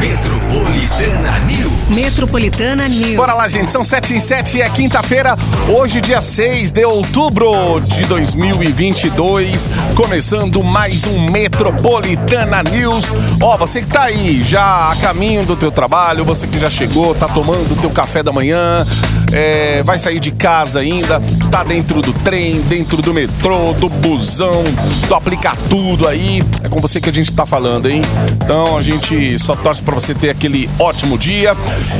Metropolitana News. Metropolitana News. Bora lá, gente. São 7 e 7 é quinta-feira, hoje, dia 6 de outubro de 2022. Começando mais um Metropolitana News. Ó, você que tá aí já a caminho do teu trabalho, você que já chegou, tá tomando o teu café da manhã, é, vai sair de casa ainda, tá dentro do trem, dentro do metrô, do busão, do aplicar tudo aí. É com você que a gente tá falando, hein? Então a gente só torce pra você ter aquele ótimo dia.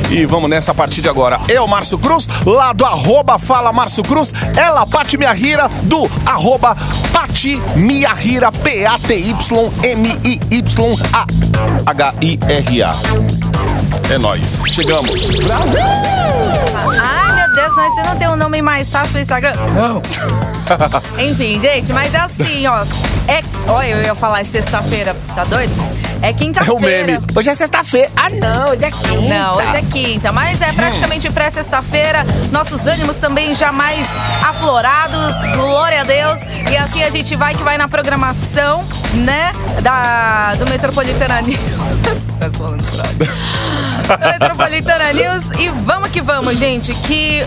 E vamos nessa a partir de agora. Eu, Márcio Cruz, lá do arroba Fala Márcio Cruz, ela, Pati Miahira, do arroba Pati Miahira, P-A-T-Y-M-I-Y-A-H-I-R-A. É nóis. Chegamos. Ai, meu Deus, mas você não tem um nome mais fácil pro Instagram? Não. Enfim, gente, mas é assim, ó. É, olha, eu ia falar sexta-feira, tá doido? É É quinta-feira. o meme. Hoje é sexta-feira. Ah, não, hoje é quinta. Não, hoje é quinta, mas é praticamente pré-sexta-feira. Nossos ânimos também já mais aflorados, glória a Deus. E assim a gente vai que vai na programação, né, da, do Metropolitana News. Falando. Da Metropolitana News. E vamos que vamos, gente, que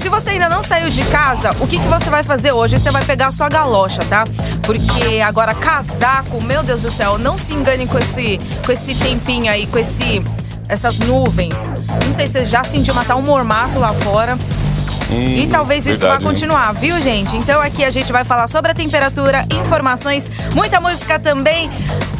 se você ainda não saiu de casa, o que, que você vai fazer hoje? Você vai pegar sua galocha, tá? Porque agora casaco, meu Deus do céu, não se engane com esse, com esse tempinho aí, com esse, essas nuvens. Não sei se você já sentiu matar um mormaço lá fora. E talvez isso verdade, vá hein? continuar, viu, gente? Então aqui a gente vai falar sobre a temperatura, informações, muita música também.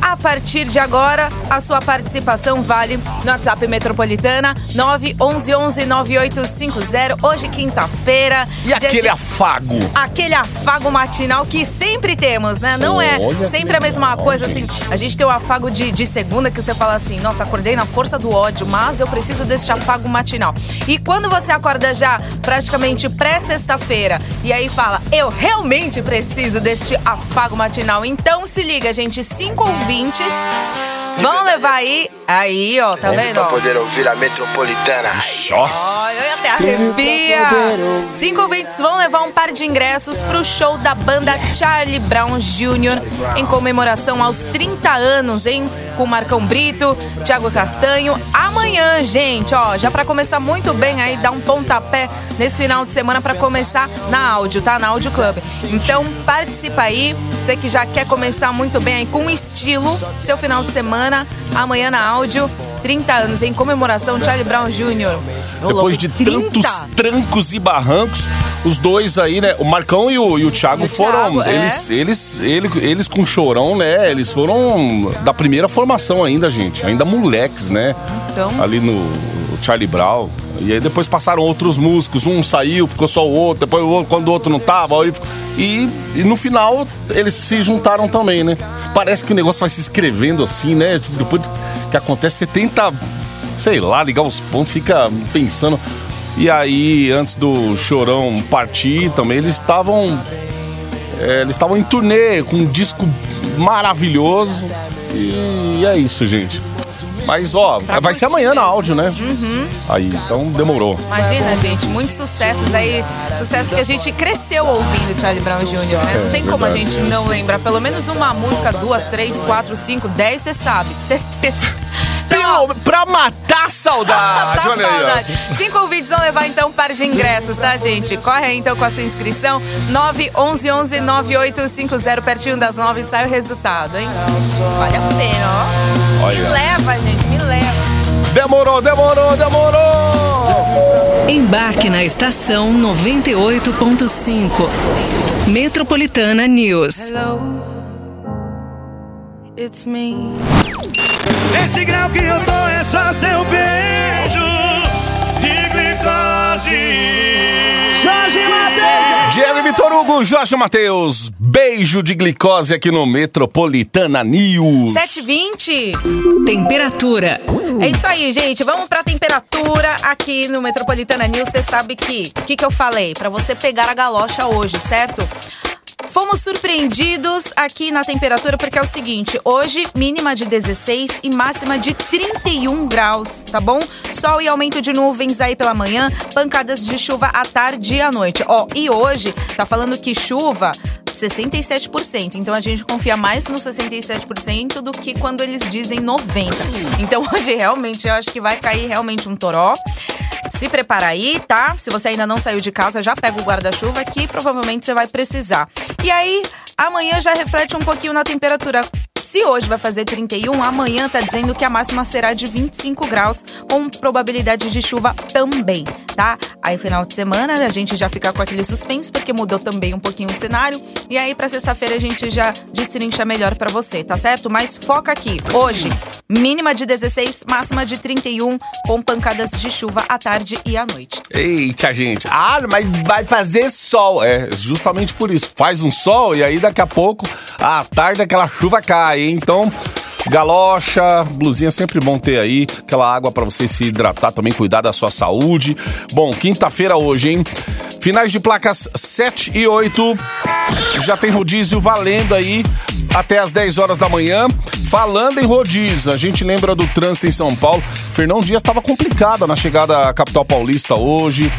A partir de agora, a sua participação vale no WhatsApp Metropolitana 911-9850. Hoje, quinta-feira. E aquele de- afago? aquele afago matinal que sempre temos, né? Não é Olha sempre que a mesma legal, coisa, gente. assim. A gente tem o afago de, de segunda que você fala assim, nossa, acordei na força do ódio, mas eu preciso desse afago matinal. E quando você acorda já praticamente pré-sexta-feira e aí fala, eu realmente preciso deste afago matinal. Então se liga, gente, cinco ouvintes vão levar aí, aí, ó, tá vendo? Pra ó? poder ouvir a metropolitana. Nossa. Ai, eu até arrepia. Cinco ouvintes vão levar um par de ingressos pro show da banda Charlie Brown Jr. em comemoração aos 30 anos, hein? Com Marcão Brito, Thiago Castanho. Amanhã, gente, ó, já pra começar muito bem aí, dar um pontapé nesse final de semana pra começar na áudio, tá? Na Áudio Club. Então, participa aí. Você que já quer começar muito bem aí com estilo, seu final de semana, amanhã na áudio. 30 anos em comemoração Charlie Brown Jr. Louco, Depois de 30? tantos trancos e barrancos, os dois aí, né? O Marcão e o, e o Thiago E o foram. Thiago, é. eles, eles, ele, eles com chorão, né? Eles foram da primeira formação ainda, gente. Ainda moleques, né? Então- Ali no Charlie Brown. E aí depois passaram outros músicos. Um saiu, ficou só o outro. Depois o outro, quando o outro não tava. aí- E, e no final eles se juntaram também, né? Parece que o negócio vai se escrevendo assim, né? Depois que acontece, você tenta, sei lá, ligar os pontos, fica pensando. E aí, antes do Chorão partir também, eles estavam. é, eles estavam em turnê com um disco maravilhoso. E é isso, gente. Mas, ó, Pra vai ser amanhã na mesmo. áudio, né? Aí, então demorou. Imagina, gente, muitos sucessos aí, sucessos que a gente cresceu ouvindo Charlie Brown Jr., né? Não tem como a É, gente não lembrar. Pelo menos uma música, duas, três, quatro, cinco, dez, você sabe, certeza. Então, pra matar a saudade, Tá olha aí, saudade. Cinco ouvintes vão levar então um par de ingressos, tá, gente? Corre aí então com a sua inscrição. 911-9850, pertinho das nove, sai o resultado, hein? Vale a pena, ó. Olha. Me leva, gente, me leva. Demorou, demorou, demorou! Embarque na estação 98.5. Metropolitana News. Hello, it's me. Esse grau que eu tô é só seu beijo de glicose. Jorge Mateus! Diego e Vitor Hugo, Jorge Matheus, beijo de glicose aqui no Metropolitana News. 720. Temperatura. É isso aí, gente. Vamos pra temperatura aqui no Metropolitana News. Você sabe que o que, que eu falei? Pra você pegar a galocha hoje, certo? Fomos surpreendidos aqui na temperatura porque é o seguinte: hoje mínima de 16 e máxima de 31 graus, tá bom? Sol e aumento de nuvens aí pela manhã, pancadas de chuva à tarde e à noite. Ó, e hoje tá falando que chuva 67%. Então a gente confia mais no 67% do que quando eles dizem 90%. Então hoje realmente eu acho que vai cair realmente um toró. Se prepara aí, tá? Se você ainda não saiu de casa, já pega o guarda-chuva que provavelmente você vai precisar. E aí, amanhã já reflete um pouquinho na temperatura. Se hoje vai fazer 31, amanhã tá dizendo que a máxima será de 25 graus, com probabilidade de chuva também, tá? Aí final de semana a gente já fica com aquele suspense, porque mudou também um pouquinho o cenário. E aí pra sexta-feira a gente já destrincha melhor pra você, tá certo? Mas foca aqui. Hoje, mínima de 16, máxima de 31, com pancadas de chuva à tarde e à noite. Eita, gente. Ah, mas vai fazer sol. É, justamente por isso. Faz um sol e aí daqui a pouco, à tarde, aquela chuva cai, hein? Então. Galocha, blusinha sempre bom ter aí, aquela água para você se hidratar também, cuidar da sua saúde. Bom, quinta-feira hoje, hein? Finais de placas 7 e 8. Já tem rodízio valendo aí até as 10 horas da manhã. Falando em rodízio, a gente lembra do trânsito em São Paulo. Fernão Dias estava complicada na chegada à capital paulista hoje.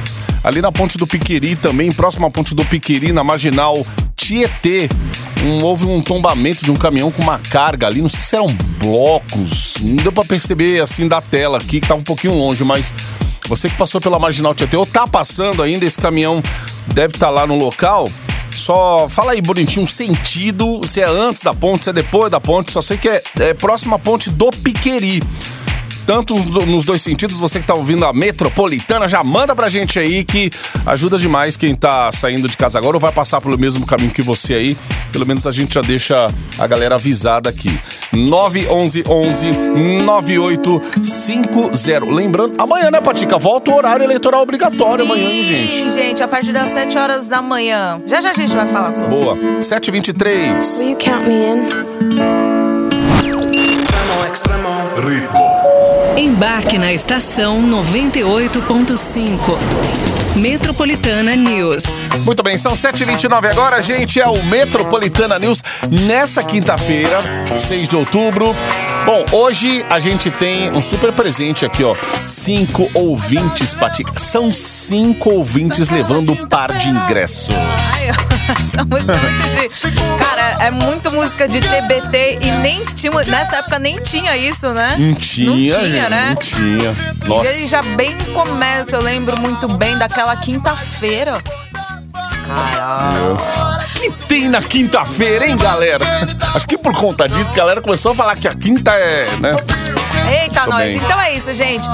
Ali na Ponte do Piqueri também, próximo à Ponte do Piqueri, na Marginal Tietê. Um, houve um tombamento de um caminhão com uma carga ali, não sei se eram blocos, não deu pra perceber assim da tela aqui, que tá um pouquinho longe, mas você que passou pela Marginal Tietê ou tá passando ainda, esse caminhão deve estar lá no local. Só fala aí bonitinho o sentido, se é antes da ponte, se é depois da ponte, só sei que é, é próxima ponte do Piqueri tanto nos dois sentidos. Você que tá ouvindo a metropolitana, já manda pra gente aí que ajuda demais quem tá saindo de casa agora ou vai passar pelo mesmo caminho que você aí. Pelo menos a gente já deixa a galera avisada aqui. 911 9850. Lembrando, amanhã, né, Patica? Volta o horário eleitoral obrigatório Sim, amanhã, hein, gente? gente, a partir das 7 horas da manhã. Já já a gente vai falar sobre. Boa. 7h23. Will you count me in? Embarque na estação 98.5. Metropolitana News. Muito bem, são 7h29 agora, gente. É o Metropolitana News nessa quinta-feira, 6 de outubro. Bom, hoje a gente tem um super presente aqui, ó. Cinco ouvintes, Patica. São cinco ouvintes levando um par de ingressos. Ai, essa música é muito de. Cara, é muito música de TBT e nem tinha. Nessa época nem tinha isso, né? Não tinha, Não tinha, gente, né? Não tinha. E Nossa. ele já bem começa, eu lembro muito bem daquela quinta-feira. Caralho. que tem na quinta-feira, hein, galera? Acho que por conta disso, a galera começou a falar que a quinta é, né? Eita, Muito nós. bem. Então é isso, gente.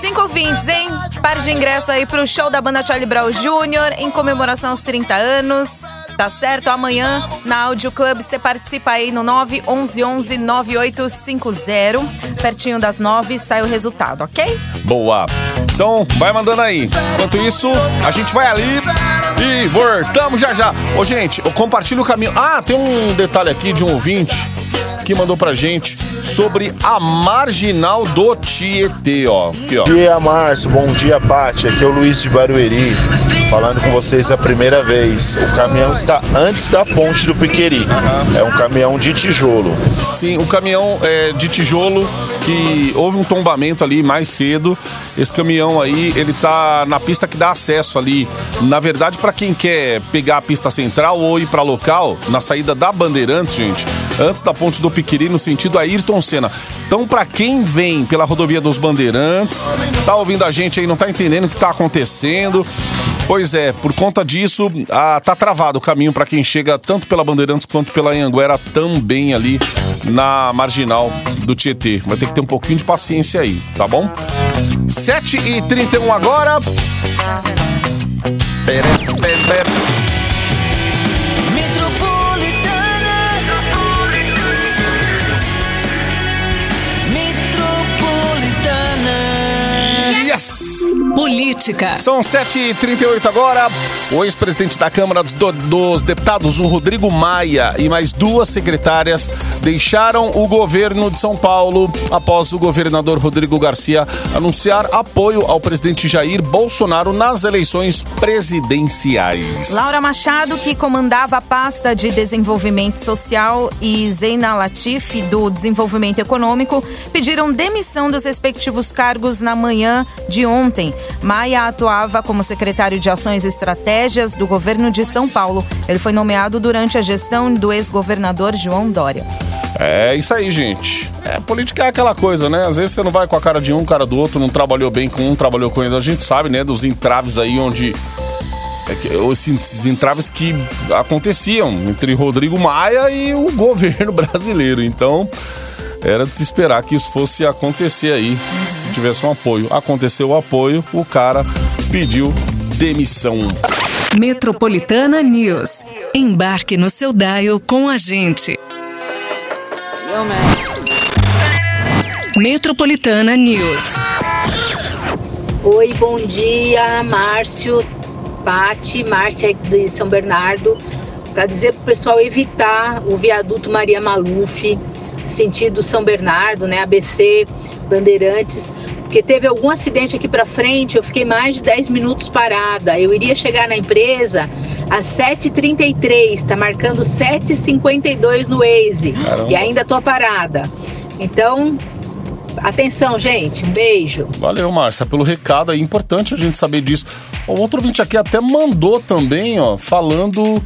Cinco ouvintes, hein? Par de ingresso aí pro show da banda Charlie Brown Jr. em comemoração aos 30 anos. Tá certo? Amanhã na Audio Club você participa aí no 911 9850. Pertinho das 9 sai o resultado, ok? Boa. Então, vai mandando aí. Enquanto isso, a gente vai ali e voltamos já já. Ô, gente, eu compartilho o caminho. Ah, tem um detalhe aqui de um ouvinte que mandou pra gente sobre a marginal do Tietê, ó. Aqui, ó. Bom dia, Márcio. Bom dia, Paty. Aqui é o Luiz de Barueri, falando com vocês a primeira vez. O caminhão está antes da ponte do Piqueri. É um caminhão de tijolo. Sim, o caminhão é, de tijolo que houve um tombamento ali mais cedo. Esse caminhão aí, ele tá na pista que dá acesso ali. Na verdade, para quem quer pegar a pista central ou ir para local, na saída da Bandeirantes, gente, antes da ponte do Piquiri, no sentido Ayrton Senna. Então, para quem vem pela rodovia dos Bandeirantes, tá ouvindo a gente aí, não tá entendendo o que tá acontecendo. Pois é, por conta disso, tá travado o caminho para quem chega tanto pela Bandeirantes quanto pela Anhanguera também ali na marginal do Tietê. Vai ter que ter um pouquinho de paciência aí, tá bom? 7h31 agora. Pera, pera, pera. Política. São 7h38 agora. O ex-presidente da Câmara dos, do- dos Deputados, o Rodrigo Maia, e mais duas secretárias deixaram o governo de São Paulo após o governador Rodrigo Garcia anunciar apoio ao presidente Jair Bolsonaro nas eleições presidenciais. Laura Machado, que comandava a pasta de desenvolvimento social, e Zeina Latif, do desenvolvimento econômico, pediram demissão dos respectivos cargos na manhã de ontem. Maia atuava como secretário de Ações e Estratégias do governo de São Paulo. Ele foi nomeado durante a gestão do ex-governador João Dória. É isso aí, gente. É, política é aquela coisa, né? Às vezes você não vai com a cara de um, cara do outro, não trabalhou bem com um, trabalhou com ele. A gente sabe, né, dos entraves aí onde. É esses entraves que aconteciam entre Rodrigo Maia e o governo brasileiro. Então, era de se esperar que isso fosse acontecer aí, se tivesse um apoio. Aconteceu o apoio, o cara pediu demissão. Metropolitana News. Embarque no seu dial com a gente. Metropolitana News. Oi, bom dia, Márcio, Pati, Márcia de São Bernardo. Para dizer para o pessoal evitar o viaduto Maria Maluf, sentido São Bernardo, né, ABC, Bandeirantes, porque teve algum acidente aqui para frente, eu fiquei mais de 10 minutos parada. Eu iria chegar na empresa às 7h33, tá marcando 7h52 no Waze. Caramba. E ainda tô parada. Então, atenção, gente. Um beijo. Valeu, Márcia, pelo recado aí. Importante a gente saber disso. O outro ouvinte aqui até mandou também, ó, falando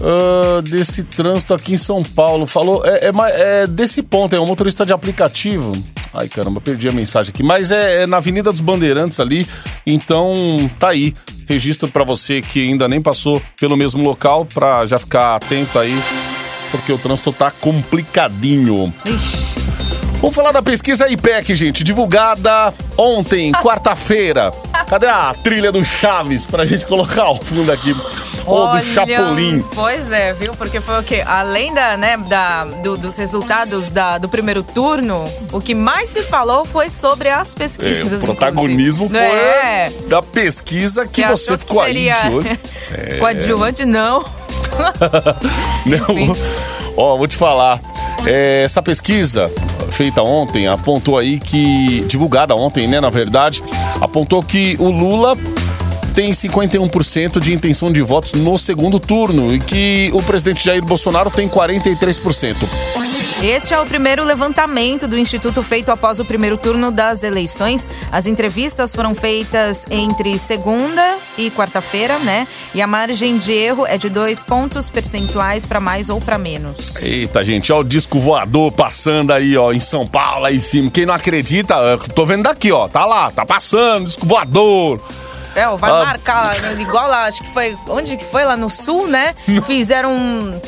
ah, desse trânsito aqui em São Paulo. Falou, é, é é desse ponto, é um motorista de aplicativo. Ai, caramba, perdi a mensagem aqui. Mas é, é na Avenida dos Bandeirantes ali. Então, tá aí. Registro pra você que ainda nem passou pelo mesmo local, pra já ficar atento aí, porque o trânsito tá complicadinho. Vamos falar da pesquisa IPEC, gente, divulgada ontem, quarta-feira. Cadê a trilha do Chaves pra gente colocar ao fundo aqui? Ou do Chapolin. Pois é, viu? Porque foi o quê? Além da, né, da, do- dos resultados da- do primeiro turno, o que mais se falou foi sobre as É, pesquisas. o protagonismo inclusive. foi É. da pesquisa que Você você achou que ficou aí. É. Coadjuvante, não. Não. Ó, vou te falar. É, essa pesquisa feita ontem apontou aí que. divulgada ontem, né, na verdade, apontou que o Lula tem 51% de intenção de votos no segundo turno e que o presidente Jair Bolsonaro tem 43%. Este é o primeiro levantamento do Instituto feito após o primeiro turno das eleições. As entrevistas foram feitas entre segunda e quarta-feira, né? E a margem de erro é de dois pontos percentuais para mais ou para menos. Eita, gente, ó o disco voador passando aí, ó, em São Paulo, aí em cima. Quem não acredita, eu tô vendo daqui, ó, tá lá, tá passando, disco voador. É, ó, vai Ah. marcar lá, igual lá, acho que foi. Onde que foi? Lá no sul, né? Fizeram um.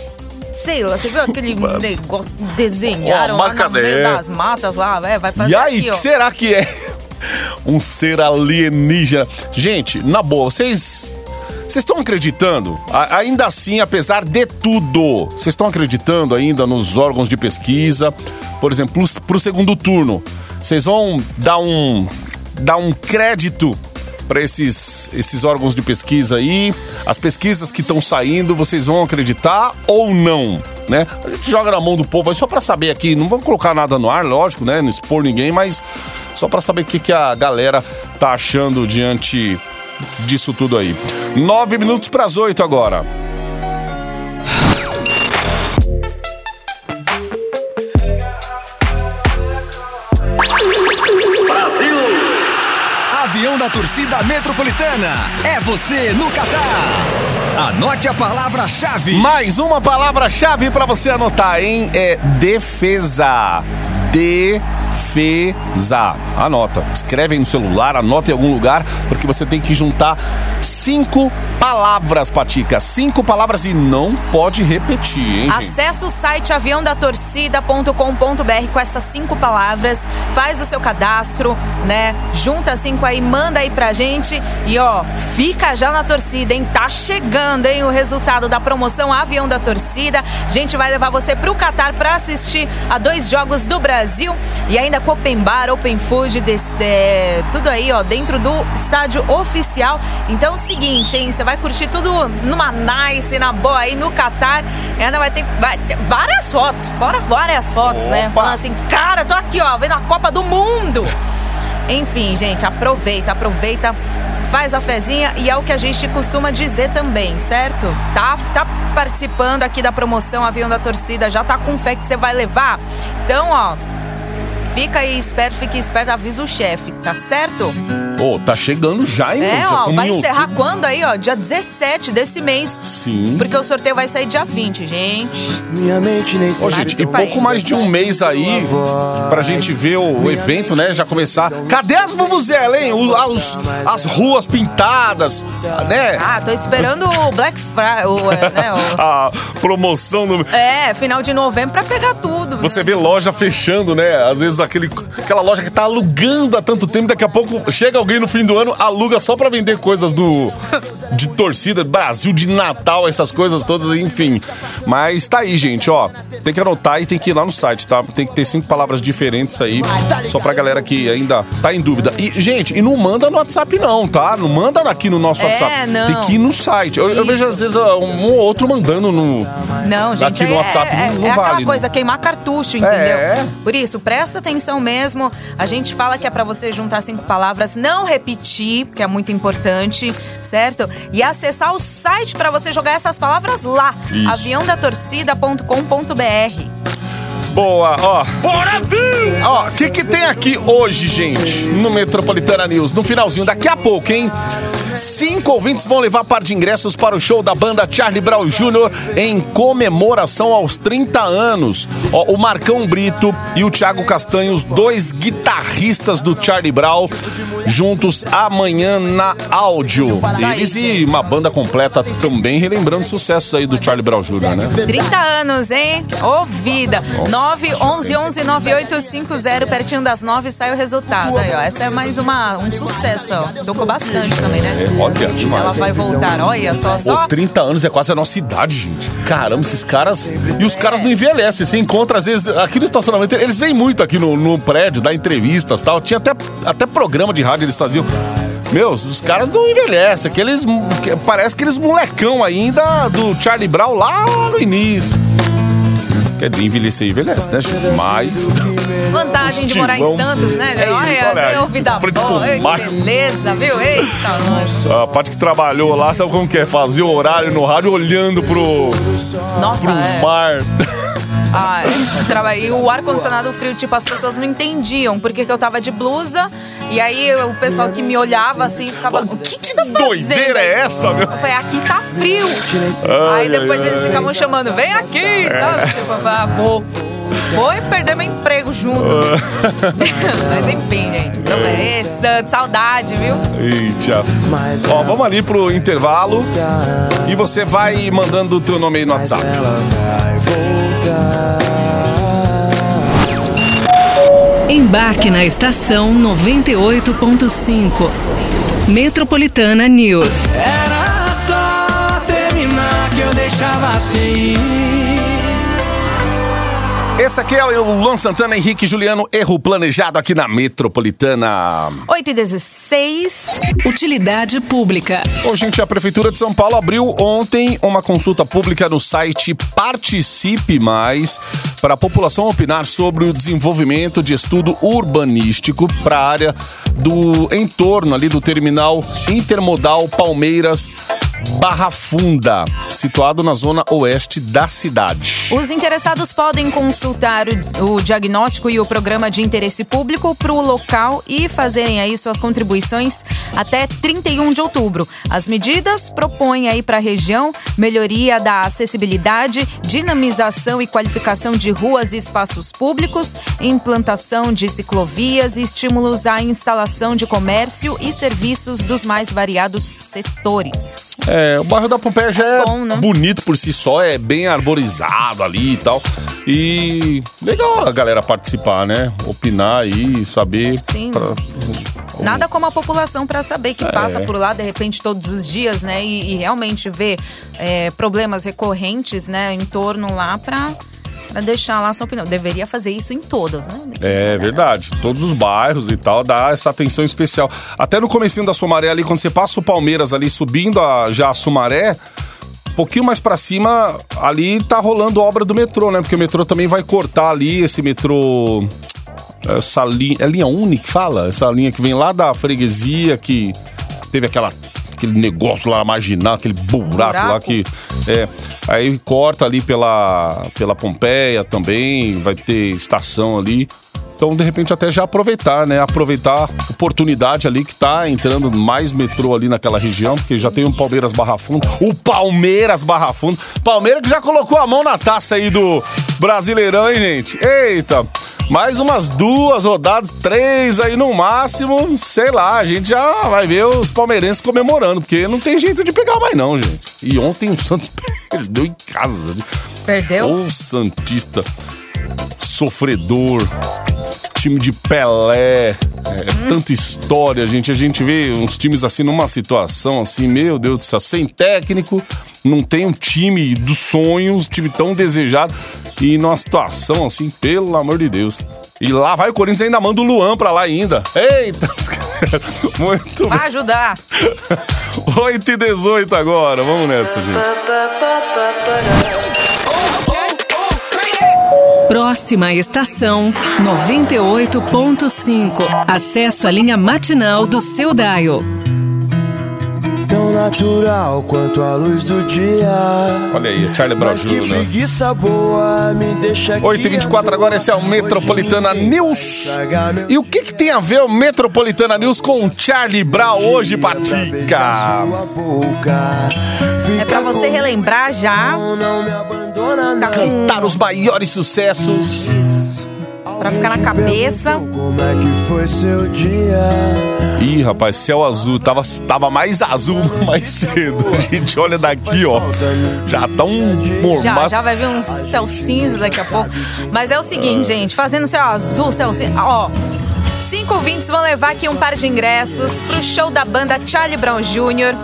Sei lá, você viu aquele negócio? Desenharam Ó, lá no meio das matas lá, é, vai fazer E aí, aqui, ó. será que é um ser alienígena? Gente, na boa, vocês. Vocês estão acreditando? A- ainda assim, apesar de tudo, vocês estão acreditando ainda nos órgãos de pesquisa? Por exemplo, para o segundo turno, vocês vão dar um, dar um crédito para esses, esses órgãos de pesquisa aí? As pesquisas que estão saindo, vocês vão acreditar ou não? Né? A gente joga na mão do povo, é só para saber aqui, não vamos colocar nada no ar, lógico, né? Não expor ninguém, mas só para saber o que, que a galera tá achando diante disso tudo aí. Nove minutos para as oito agora. Da torcida metropolitana. É você no Catar. Anote a palavra-chave. Mais uma palavra-chave para você anotar, hein? É defesa. Defesa. Anota. Escreve aí no celular, anota em algum lugar, porque você tem que juntar cinco palavras, Patica. Cinco palavras e não pode repetir, hein, gente? Acesse o site aviãodatorcida.com.br com essas cinco palavras, faz o seu cadastro, né? Junta cinco aí, manda aí pra gente e ó, fica já na torcida, hein? Tá chegando, hein, o resultado da promoção Avião da Torcida. A gente vai levar você pro Catar pra assistir a dois jogos do Brasil e ainda com Open Bar, Open Food, des- é, tudo aí, ó, dentro do estádio oficial. Então é o seguinte, hein? Você vai curtir tudo numa nice, na boa aí no Catar. E ainda vai ter vai ter várias fotos, fora várias fotos, né? Opa! Falando assim, cara, tô aqui, ó, vendo a Copa do Mundo. Enfim, gente, aproveita, aproveita, faz a fezinha e é o que a gente costuma dizer também, certo? Tá, tá participando aqui da promoção Avião da Torcida, já tá com fé que você vai levar? Então, ó, fica aí esperto, fique esperto, avisa o chefe, tá certo? Ô, tá chegando já, hein? É, Já ó, vai encerrar outubro. quando aí, ó? Dia 17 desse mês. Sim. Porque o sorteio vai sair dia 20, gente. Minha mente nem Ô, gente, e pouco mais de um mês aí pra gente ver o, evento, né? Já começar. Cadê as vuvuzela, hein? O- a- os- as ruas pintadas, né? Ah, tô esperando o Black Friday. O, é, né, o- A promoção no. é, final de novembro pra pegar tudo. Você né? vê loja fechando, né? Às vezes aquele, aquela loja que tá alugando há tanto tempo, daqui a pouco chega alguém no fim do ano, aluga só pra vender coisas do de torcida, Brasil de Natal, essas coisas todas, enfim. Mas tá aí, gente, ó. Tem que anotar e tem que ir lá no site, tá? Tem que ter cinco palavras diferentes aí, só pra galera que ainda tá em dúvida. E, gente, e não manda no WhatsApp não, tá? Não manda aqui no nosso É, WhatsApp. não. Tem que ir no site. Eu, eu vejo às vezes um ou outro mandando no Não, gente, aqui no é, WhatsApp é, não, não é vale. aquela né? coisa, queimar cartucho, entendeu? É. Por isso, presta atenção mesmo. A gente fala que é pra você juntar cinco palavras, não repetir, que é muito importante, certo? E acessar o site pra você jogar essas palavras lá, aviãodatorcida.com.br. Boa, ó. Bora, Ó, o que que tem aqui hoje, gente, no Metropolitana News? No finalzinho, daqui a pouco, hein? Cinco ouvintes vão levar par de ingressos para o show da banda Charlie Brown Jr. em comemoração aos 30 anos. Ó, o Marcão Brito e o Thiago Castanho, os dois guitarristas do Charlie Brown, juntos amanhã na áudio. Eles e uma banda completa também relembrando sucessos aí do Charlie Brown Jr., né? 30 anos, hein? Ô vida! 9 11 11 9850, pertinho das 9 sai o resultado. Aí, ó. Essa é mais uma, um sucesso, ó. Tocou bastante também, né? Olha, demais. Ela vai voltar, olha só, Pô, só. 30 anos é quase a nossa idade, gente. Caramba, esses caras. E os caras não envelhecem. Você encontra, às vezes, aqui no estacionamento. Eles vêm muito aqui no, no prédio, dar entrevistas tal. Tinha até, até programa de rádio eles faziam. Meus, os caras não envelhecem. Aqueles, que- parece aqueles molecão ainda do Charlie Brown lá no início. Quer dizer, envelhecer envelhece, né? Mas. Vantagem de morar em. Santos, né? É, olha, olha aí, tem ouvido a frente pro boa, ei, que beleza, viu? Eita, nossa. A parte que trabalhou lá, sabe como que é? Fazia o horário no rádio olhando pro, Nossa, pro é. mar. Ah, é. Traba- E o ar-condicionado frio, tipo, as pessoas não entendiam porque que eu tava de blusa. E aí o pessoal que me olhava assim ficava. O que que tá fazendo? doideira é essa, meu? Eu falei, aqui tá frio. Ai, aí depois ai, eles ai. ficavam chamando, vem aqui, sabe? Tipo, ah. E perder meu emprego junto. Mas enfim, gente. Então, é, Santos, saudade, viu? Eita. Ó, vamos ali pro intervalo e você vai mandando o teu nome aí no WhatsApp. Embarque na estação 98.5. Metropolitana News. Era só terminar que eu deixava assim. Esse aqui é o Luan Santana, Henrique Juliano, erro planejado aqui na Metropolitana. 8 e 16. Utilidade pública. Ô, gente, a Prefeitura de São Paulo abriu ontem uma consulta pública no site Participe Mais para a população opinar sobre o desenvolvimento de estudo urbanístico para a área do entorno ali do terminal intermodal Palmeiras Barra Funda, situado na zona oeste da cidade. Os interessados podem consultar o, diagnóstico e o programa de interesse público para o local e fazerem aí suas contribuições até 31 de outubro. As medidas propõem aí para a região melhoria da acessibilidade, dinamização e qualificação de ruas e espaços públicos, implantação de ciclovias e estímulos à instalação de comércio e serviços dos mais variados setores. É, o bairro da Pompeia já é bom, né? bonito por si só, é bem arborizado ali e tal. E legal a galera participar, né? Opinar aí, saber. Sim. pra- Nada como a população para saber que passa É. por lá de repente todos os dias, né? E, e realmente ver é, problemas recorrentes, né, em torno lá para deixar lá a sua opinião. Deveria fazer isso em todas, né? É verdade. Todos os bairros e tal, dá essa atenção especial. Até no comecinho da Sumaré ali, quando você passa o Palmeiras ali subindo a, já a Sumaré, um pouquinho mais pra cima, ali tá rolando obra do metrô, né? Porque o metrô também vai cortar ali esse metrô. Essa linha. É linha única fala? Essa linha que vem lá da freguesia, que teve aquela aquele negócio lá marginal, aquele buraco, Buraco. lá que. É, aí corta ali pela, pela Pompeia também, vai ter estação ali. Então, de repente, até já aproveitar, né? Aproveitar a oportunidade ali que tá entrando mais metrô ali naquela região, porque já tem o Palmeiras Barra Fundo. O Palmeiras Barra Fundo. Palmeiras que já colocou a mão na taça aí do Brasileirão, hein, gente? Eita! Mais umas duas rodadas, três aí no máximo. Sei lá, a gente já vai ver os palmeirenses comemorando, porque não tem jeito de pegar mais, não, gente. E ontem o Santos perdeu em casa. Perdeu? Ô, Santista sofredor, time de Pelé, é, tanta história, gente. A gente vê uns times assim numa situação assim, meu Deus do céu, sem técnico, não tem um time dos sonhos, time tão desejado, e numa situação assim, pelo amor de Deus. E lá vai o Corinthians ainda manda o Luan pra lá ainda. Eita! Muito Vai ajudar. 8 e 18 agora, vamos nessa, gente. Próxima estação 98.5. Acesso à linha matinal do seu Dial. Natural quanto a luz do dia. Olha aí, Charlie Brown Jr. preguiça boa me deixa aqui 8 e 24 agora, esse é o Metropolitana News. E o que, que tem a ver o Metropolitana News com o Charlie Brown hoje, Patica? É pra você relembrar já. Cantar os maiores sucessos. Pra ficar na cabeça. Como é que foi seu dia? Ih, rapaz, céu azul. Tava, tava mais azul mais cedo. A gente olha daqui, ó. Já tá um Já, mormaço. já vai vir um céu cinza daqui a pouco. Mas é o seguinte, gente, fazendo céu azul, céu cinza. Ó, cinco ouvintes vão levar aqui um par de ingressos pro show da banda Charlie Brown Jr.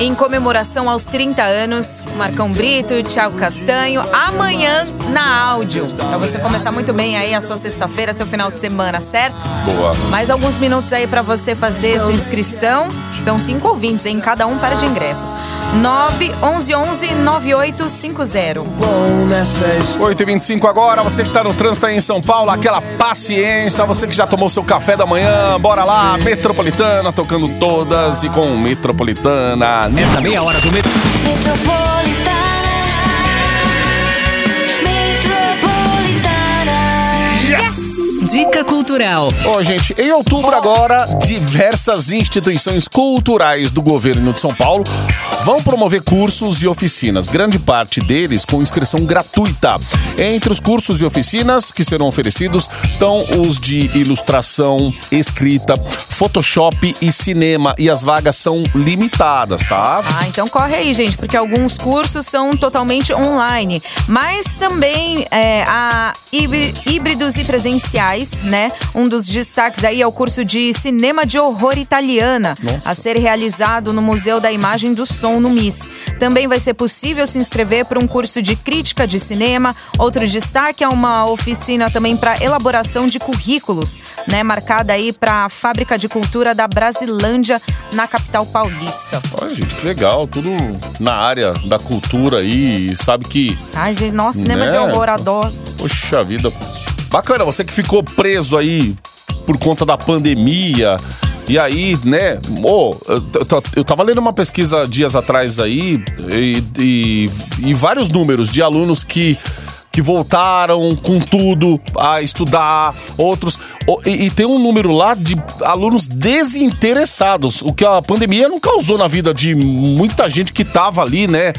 Em comemoração aos 30 anos, Marcão Brito, Thiago Castanho, amanhã na áudio. Pra você começar muito bem aí a sua sexta-feira, seu final de semana, certo? Boa. Mais alguns minutos aí pra você fazer sua inscrição. São cinco ouvintes, em cada um para de ingressos. 9 11 11 9850. Bom nessa história. 8 e 25 agora, você que tá no trânsito aí em São Paulo, aquela paciência, você que já tomou seu café da manhã, bora lá, Metropolitana, tocando todas e com Metropolitana. Essa meia hora do metrô. Cultural. Ó, gente, em outubro agora, diversas instituições culturais do governo de São Paulo vão promover cursos e oficinas, grande parte deles com inscrição gratuita. Entre os cursos e oficinas que serão oferecidos estão os de ilustração, escrita, Photoshop e cinema, e as vagas são limitadas, tá? Ah, então corre aí, gente, porque alguns cursos são totalmente online. Mas também é, há híbri- híbridos e presenciais, né? Um dos destaques aí é o curso de cinema de horror italiana, a ser realizado no Museu da Imagem do Som, no MIS. Também vai ser possível se inscrever para um curso de crítica de cinema. Outro destaque é uma oficina também para elaboração de currículos, né? Marcada aí para a Fábrica de Cultura da Brasilândia, na capital paulista. Olha, gente, que legal, tudo na área da cultura aí, sabe que Ai, gente, nossa, cinema Né? de horror, adoro. Poxa vida. Bacana, você que ficou preso aí por conta da pandemia. E aí, né? eu- eu tava lendo uma pesquisa dias atrás aí e, e- e vários números de alunos que, que voltaram com tudo a estudar, outros. E, e tem um número lá de alunos desinteressados, o que a pandemia não causou na vida de muita gente que tava ali, né?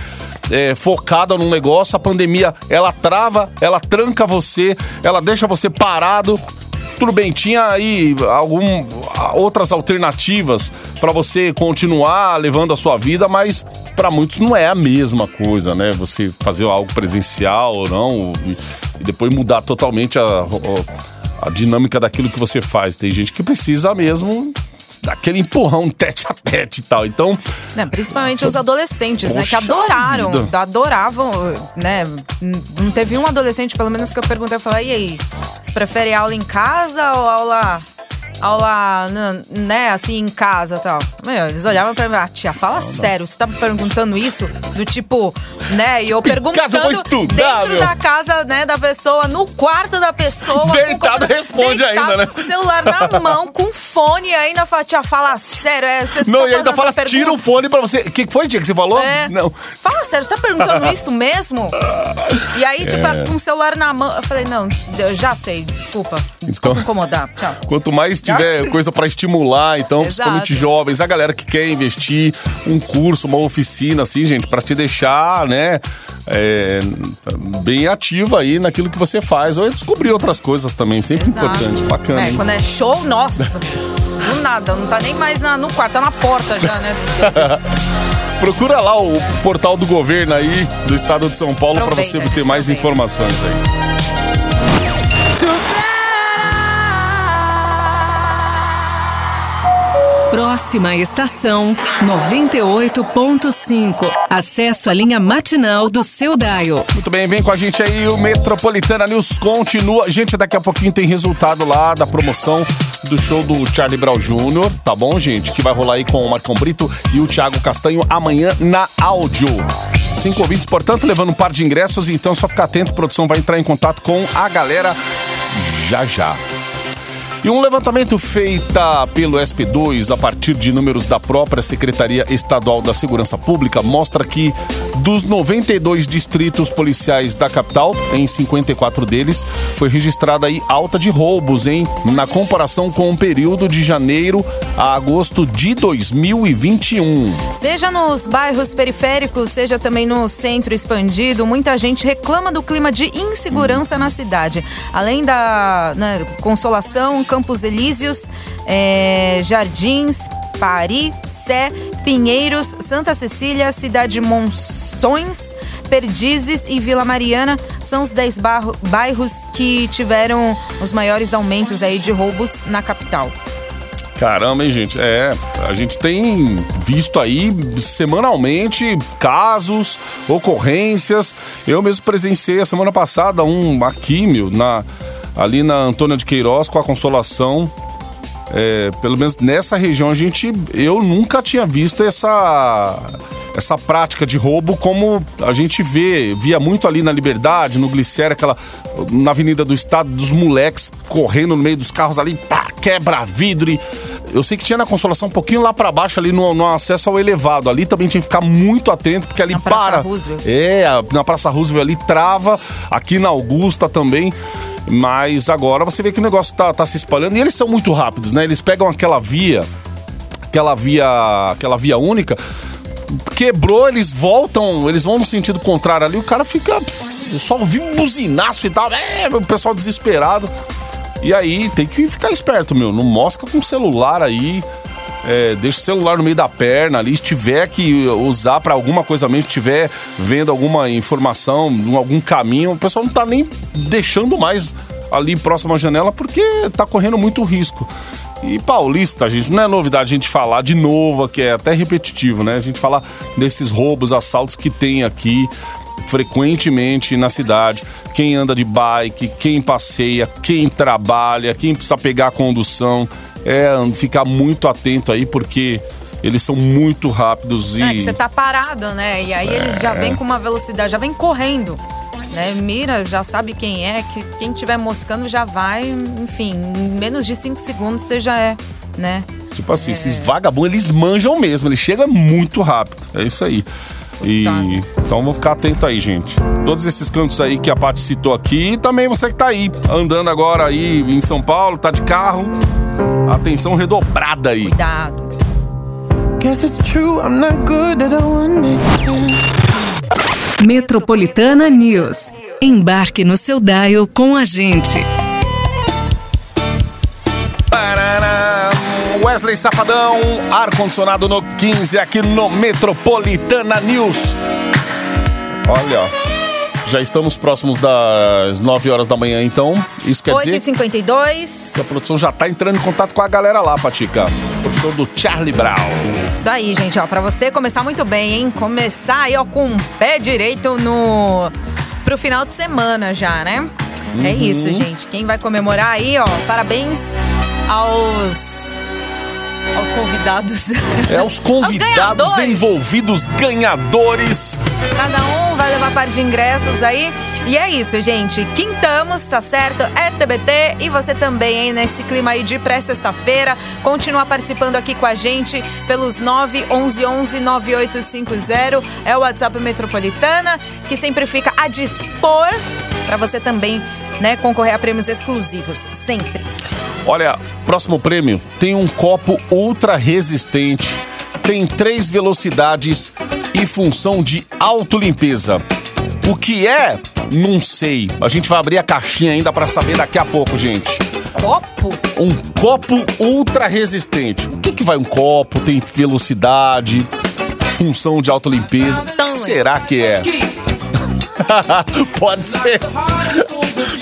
é, focada num negócio, a pandemia ela trava, ela tranca você, ela deixa você parado. Tudo bem, tinha aí algum, outras alternativas para você continuar levando a sua vida, mas para muitos não é a mesma coisa, né? Você fazer algo presencial ou não, e, e depois mudar totalmente a, a, a dinâmica daquilo que você faz. Tem gente que precisa mesmo daquele empurrão tete a tete e tal. Então, Né, principalmente os adolescentes, né? Que adoraram, vida. adoravam, né? Não teve um adolescente, pelo menos, que eu perguntei, eu falei, e aí, você prefere aula em casa ou aula ao lá, n- né, assim, em casa e tal. Meu, eles olhavam pra mim, ah, tia, fala sério, você tá me perguntando isso? Do tipo, né, e eu perguntando eu vou estudar, dentro meu? da casa, né, da pessoa, no quarto da pessoa. com Deitado computador- responde deitado, ainda, né? Com o celular na mão, com fone, ainda fala, tia, fala sério, é, você Não, tá e ainda fala, tira o fone pra você. O que foi, tia, que você falou? É. Não. Fala sério, você tá perguntando isso mesmo? E aí, tipo, É. com o celular na mão, eu falei, não, eu já sei, desculpa. Então- Desculpa incomodar. Tchau. Quanto mais tiver coisa pra estimular, então, Exato. principalmente jovens, a galera que quer investir, um curso, uma oficina, assim, gente, pra te deixar, né, é, bem ativa aí naquilo que você faz. Ou descobrir outras coisas também, sempre Exato. importante, bacana. É, quando é show, nossa. Do nada, não tá nem mais na- no quarto, tá na porta já, né? Procura lá o portal do governo aí, do estado de São Paulo, Aproveita, você obter mais informações aí. Próxima estação 98.5. Acesso à linha matinal do seu Daio. Muito bem, vem com a gente aí, o Metropolitana News continua. Gente, daqui a pouquinho tem resultado lá da promoção do show do Charlie Brown Jr., tá bom, gente? Que vai rolar aí com o Marcão Brito e o Thiago Castanho amanhã na áudio. Cinco ouvintes, portanto, levando um par de ingressos, então só ficar atento, a produção vai entrar em contato com a galera já já. E um levantamento feita pelo SP2 a partir de números da própria Secretaria Estadual da Segurança Pública mostra que dos 92 distritos policiais da capital, em 54 deles, foi registrada aí alta de roubos, hein? Na comparação com o período de janeiro a agosto de 2021. Seja nos bairros periféricos, seja também no centro expandido, muita gente reclama do clima de insegurança na cidade. Além da né, Consolação, Campos Elíseos, eh, Jardins, Pari, Sé, Pinheiros, Santa Cecília, Cidade Monções, Perdizes e Vila Mariana são os 10 barro- bairros que tiveram os maiores aumentos aí de roubos na capital. Caramba, hein, gente? É, a gente tem visto aí semanalmente casos, ocorrências. Eu mesmo presenciei a semana passada um aqui, meu, na, ali na Antônia de Queiroz com a Consolação. É, pelo menos nessa região a gente, eu nunca tinha visto essa essa prática de roubo como a gente vê, via muito ali na Liberdade, no Glicério, aquela na Avenida do Estado, dos moleques correndo no meio dos carros ali, pá, quebra vidro. E eu sei que tinha na Consolação um pouquinho lá pra baixo ali no, no acesso ao elevado. Ali também tinha que ficar muito atento porque ali Na Praça para. Roosevelt. É, na Praça Roosevelt ali trava, aqui na Augusta também. Mas agora você vê que o negócio tá, tá se espalhando e eles são muito rápidos, né? Eles pegam aquela via, aquela via, aquela via única, quebrou, eles voltam, eles vão no sentido contrário ali, o cara fica só ouvindo um buzinaço e tal, é, o pessoal desesperado. E aí tem que ficar esperto, meu, não mosca com o celular aí. É, deixa o celular no meio da perna ali, se tiver que usar pra alguma coisa mesmo, se tiver vendo alguma informação, algum caminho, o pessoal não tá nem deixando mais ali próximo à janela porque tá correndo muito risco. E paulista, gente, não é novidade a gente falar de novo, que é até repetitivo, né? A gente falar desses roubos, assaltos que tem aqui frequentemente na cidade. Quem anda de bike, quem passeia, quem trabalha, quem precisa pegar a condução. É ficar muito atento aí, porque eles são muito rápidos e. É que você tá parado, né? E aí eles já vêm com uma velocidade, já vem correndo. Né? Mira, já sabe quem é, que quem tiver moscando já vai, enfim, em menos de 5 segundos você já é, né? Tipo assim, esses vagabundos, eles manjam mesmo, eles chegam muito rápido. É isso aí. E então vamos ficar atento aí, gente. Todos esses cantos aí que a Paty citou aqui, e também você que tá aí, andando agora aí em São Paulo, tá de carro. Atenção redobrada aí. Cuidado. Guess it's true, I'm not good at all. Metropolitana News. Embarque no seu Daio com a gente. Wesley Safadão, ar-condicionado no 15 aqui no Metropolitana News. Olha, já estamos próximos das 9 horas da manhã, então isso quer dizer 8h52. que a produção já tá entrando em contato com a galera lá, Patica. O show do Charlie Brown. Isso aí, gente, ó, pra você começar muito bem, hein? Começar aí, ó, com o pé direito no pro final de semana já, né? É Uhum. isso, gente. Quem vai comemorar aí, ó, parabéns aos aos convidados. É os convidados ganhadores. envolvidos, ganhadores. Cada um vai levar par de ingressos aí. E é isso, gente. Quintamos, tá certo? É TBT e você também, hein, nesse clima aí de pré-sexta-feira. Continua participando aqui com a gente pelos 911 9850. É o WhatsApp Metropolitana, que sempre fica a dispor para você também, né, concorrer a prêmios exclusivos. Sempre. Olha, próximo prêmio tem um copo ultra resistente, tem três velocidades e função de autolimpeza. O que é? Não sei. A gente vai abrir a caixinha ainda para saber daqui a pouco, gente. Copo? Um copo ultra resistente. O que, que vai um copo? Tem velocidade, função de autolimpeza. O que será que é? Pode ser.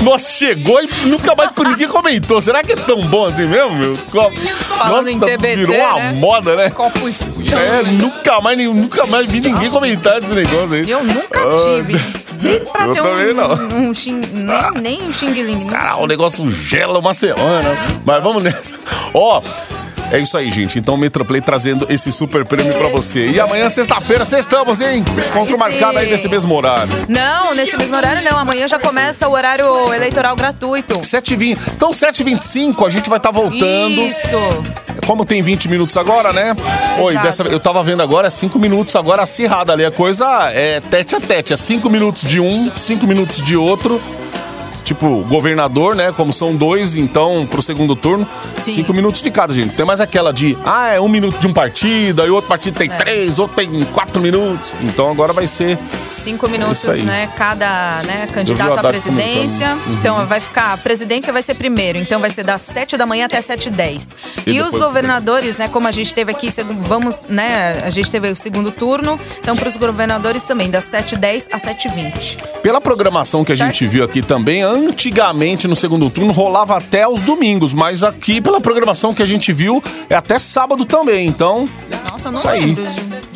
Nossa, chegou e nunca mais ninguém comentou. Será que é tão bom assim mesmo, meu? Copo. Falando Nossa, em TBT, virou uma né? moda, né? Copo É, Stanley. nunca mais, nunca mais vi ninguém comentar esse negócio aí. Eu nunca Ah, tive. Nem pra eu ter um, não. um xing, nem, nem um xing-ling. Cara, o negócio gela uma semana. Mas vamos nessa. Ó. É isso aí, gente. Então, Metroplay trazendo esse super prêmio pra você. E amanhã, sexta-feira, sextamos, hein? Encontro marcado aí nesse mesmo horário. Não, nesse mesmo horário não. Amanhã já começa o horário eleitoral gratuito. 7h20. Então, 7h25, a gente vai estar voltando. Isso. Como tem 20 minutos agora, né? Oi, dessa eu tava vendo agora, é 5 minutos agora acirrada ali. A coisa é tete a tete. É 5 minutos de um, 5 minutos de outro. Tipo, governador, né? Como são dois, então, pro segundo turno, Sim. cinco minutos de cada, gente. Tem mais aquela de, ah, é um minuto de um partido, aí outro partido tem três, outro tem quatro minutos. Então agora vai ser. Cinco minutos, né? Cada né, candidato à presidência. Uhum. Então vai ficar. A presidência vai ser primeiro. Então vai ser das 7 da manhã até 7 e 10. E E, os governadores, né? Como a gente teve aqui, vamos, né? A gente teve o segundo turno. Então, para os governadores também, das 7 e 10 às 7 e 20. Pela programação que a gente viu aqui também, antigamente no segundo turno rolava até os domingos, mas aqui pela programação que a gente viu é até sábado também, então. Nossa, não Isso aí. lembro.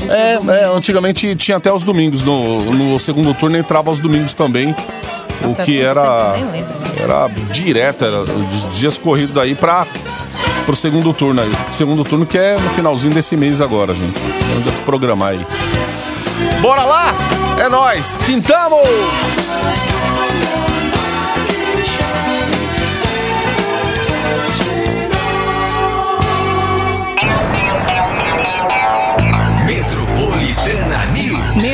É, é, antigamente tinha até os domingos. No, no segundo turno entrava os domingos também. Nossa, o que era. Era direto, era os dias corridos aí para pro segundo turno aí. Segundo turno que é no finalzinho desse mês agora, gente. Vamos se programar aí. Bora lá! É nóis! Quintamos!